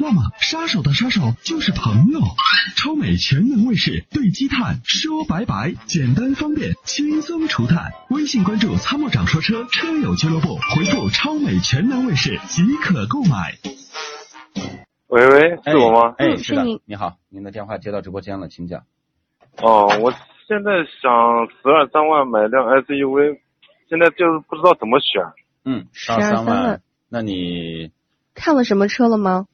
那么，杀手的杀手就是朋友。超美全能卫士对积碳说拜拜，简单方便，轻松除碳。微信关注“参谋长说车车友俱乐部”，回复“超美全能卫士”即可购买。喂喂，是我吗？哎，嗯是的你好，您的电话接到直播间了，请讲。哦，我现在想十二三万买辆 SUV，现在就是不知道怎么选。嗯，十12三万万，那你看了什么车了吗？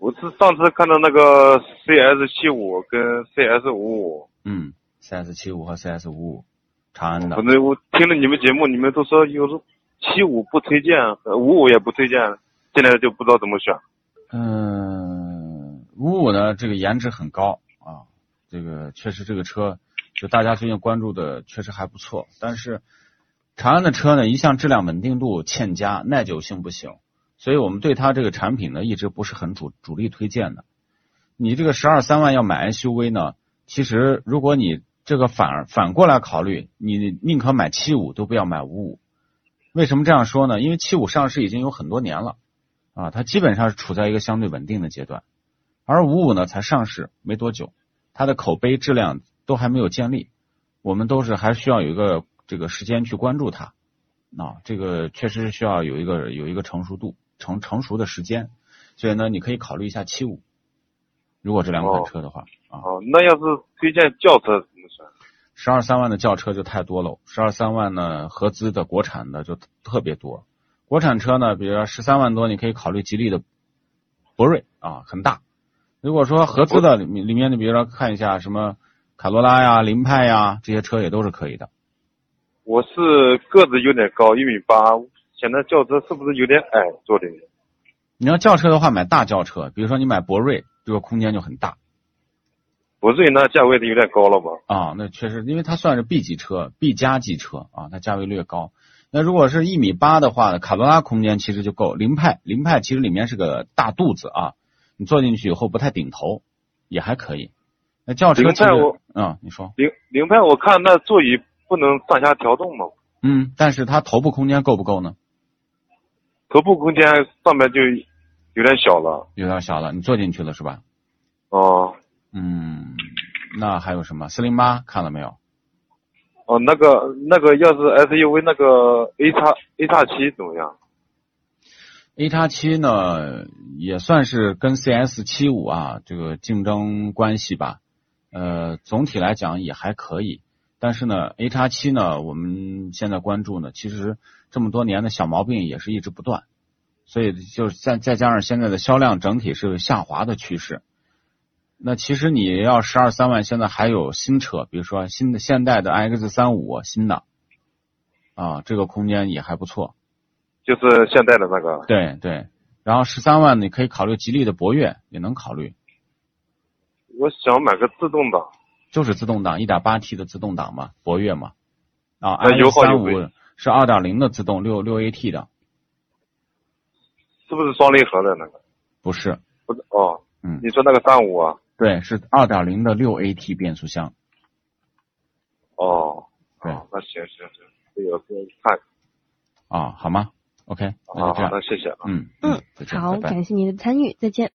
我是上次看到那个 CS 七五跟 CS 五五，嗯，CS 七五和 CS 五五，长安的反，正我听了你们节目，你们都说有时七五不推荐，五五也不推荐，现在就不知道怎么选。嗯，五五呢，这个颜值很高啊，这个确实这个车，就大家最近关注的确实还不错。但是长安的车呢，一向质量稳定度欠佳，耐久性不行，所以我们对它这个产品呢，一直不是很主主力推荐的。你这个十二三万要买 SUV 呢，其实如果你这个反而反过来考虑，你宁可买七五都不要买五五。为什么这样说呢？因为七五上市已经有很多年了。啊，它基本上是处在一个相对稳定的阶段，而五五呢才上市没多久，它的口碑质量都还没有建立，我们都是还需要有一个这个时间去关注它，啊，这个确实是需要有一个有一个成熟度成成熟的时间，所以呢，你可以考虑一下七五，如果这两款哦车的话，啊，哦，那要是推荐轿车怎么选？十二三万的轿车就太多了，十二三万呢合资的国产的就特别多。国产车呢，比如说十三万多，你可以考虑吉利的博瑞啊，很大。如果说合资的里面里面，你比如说看一下什么卡罗拉呀、凌派呀，这些车也都是可以的。我是个子有点高，一米八，现在轿车是不是有点矮坐的？你要轿车的话，买大轿车，比如说你买博瑞，这个空间就很大博瑞那价位的有点高了吧？啊。那确实，因为它算是 B 级车，B 加级车啊，它价位略高。那如果是一米八的话，卡罗拉空间其实就够。凌派，凌派其实里面是个大肚子啊，你坐进去以后不太顶头，也还可以。那轿车其实嗯，你说，凌凌派我看那座椅不能上下调动嘛，嗯，但是它头部空间够不够呢？头部空间上面就有点小了。有点小了，你坐进去了是吧？哦嗯，那还有什么？四零八看了没有？哦，那个那个要是 SUV 那个 A 叉 A 叉七怎么样？A 叉七呢，也算是跟 CS 七五啊这个竞争关系吧。呃，总体来讲也还可以，但是呢，A 叉七呢，我们现在关注呢，其实这么多年的小毛病也是一直不断，所以就是再再加上现在的销量整体是下滑的趋势。那其实你要十二三万，现在还有新车，比如说新的现代的 X 三五新的，啊，这个空间也还不错。就是现代的那个。对对，然后十三万你可以考虑吉利的博越，也能考虑，我想买个自动挡，就是自动挡，一点八 T 的自动挡嘛，博越嘛。啊那油，X 三五耗有没是二点零的自动，六六 AT 的，是不是双离合的那个？不是，不是哦，嗯，你说那个三五啊？对，是二点零的六 AT 变速箱。哦，对哦那行行行，这个是看啊，好吗？OK，那啊，就这样好，那，谢谢啊。嗯嗯，再见好，拜拜感谢您的参与，再见。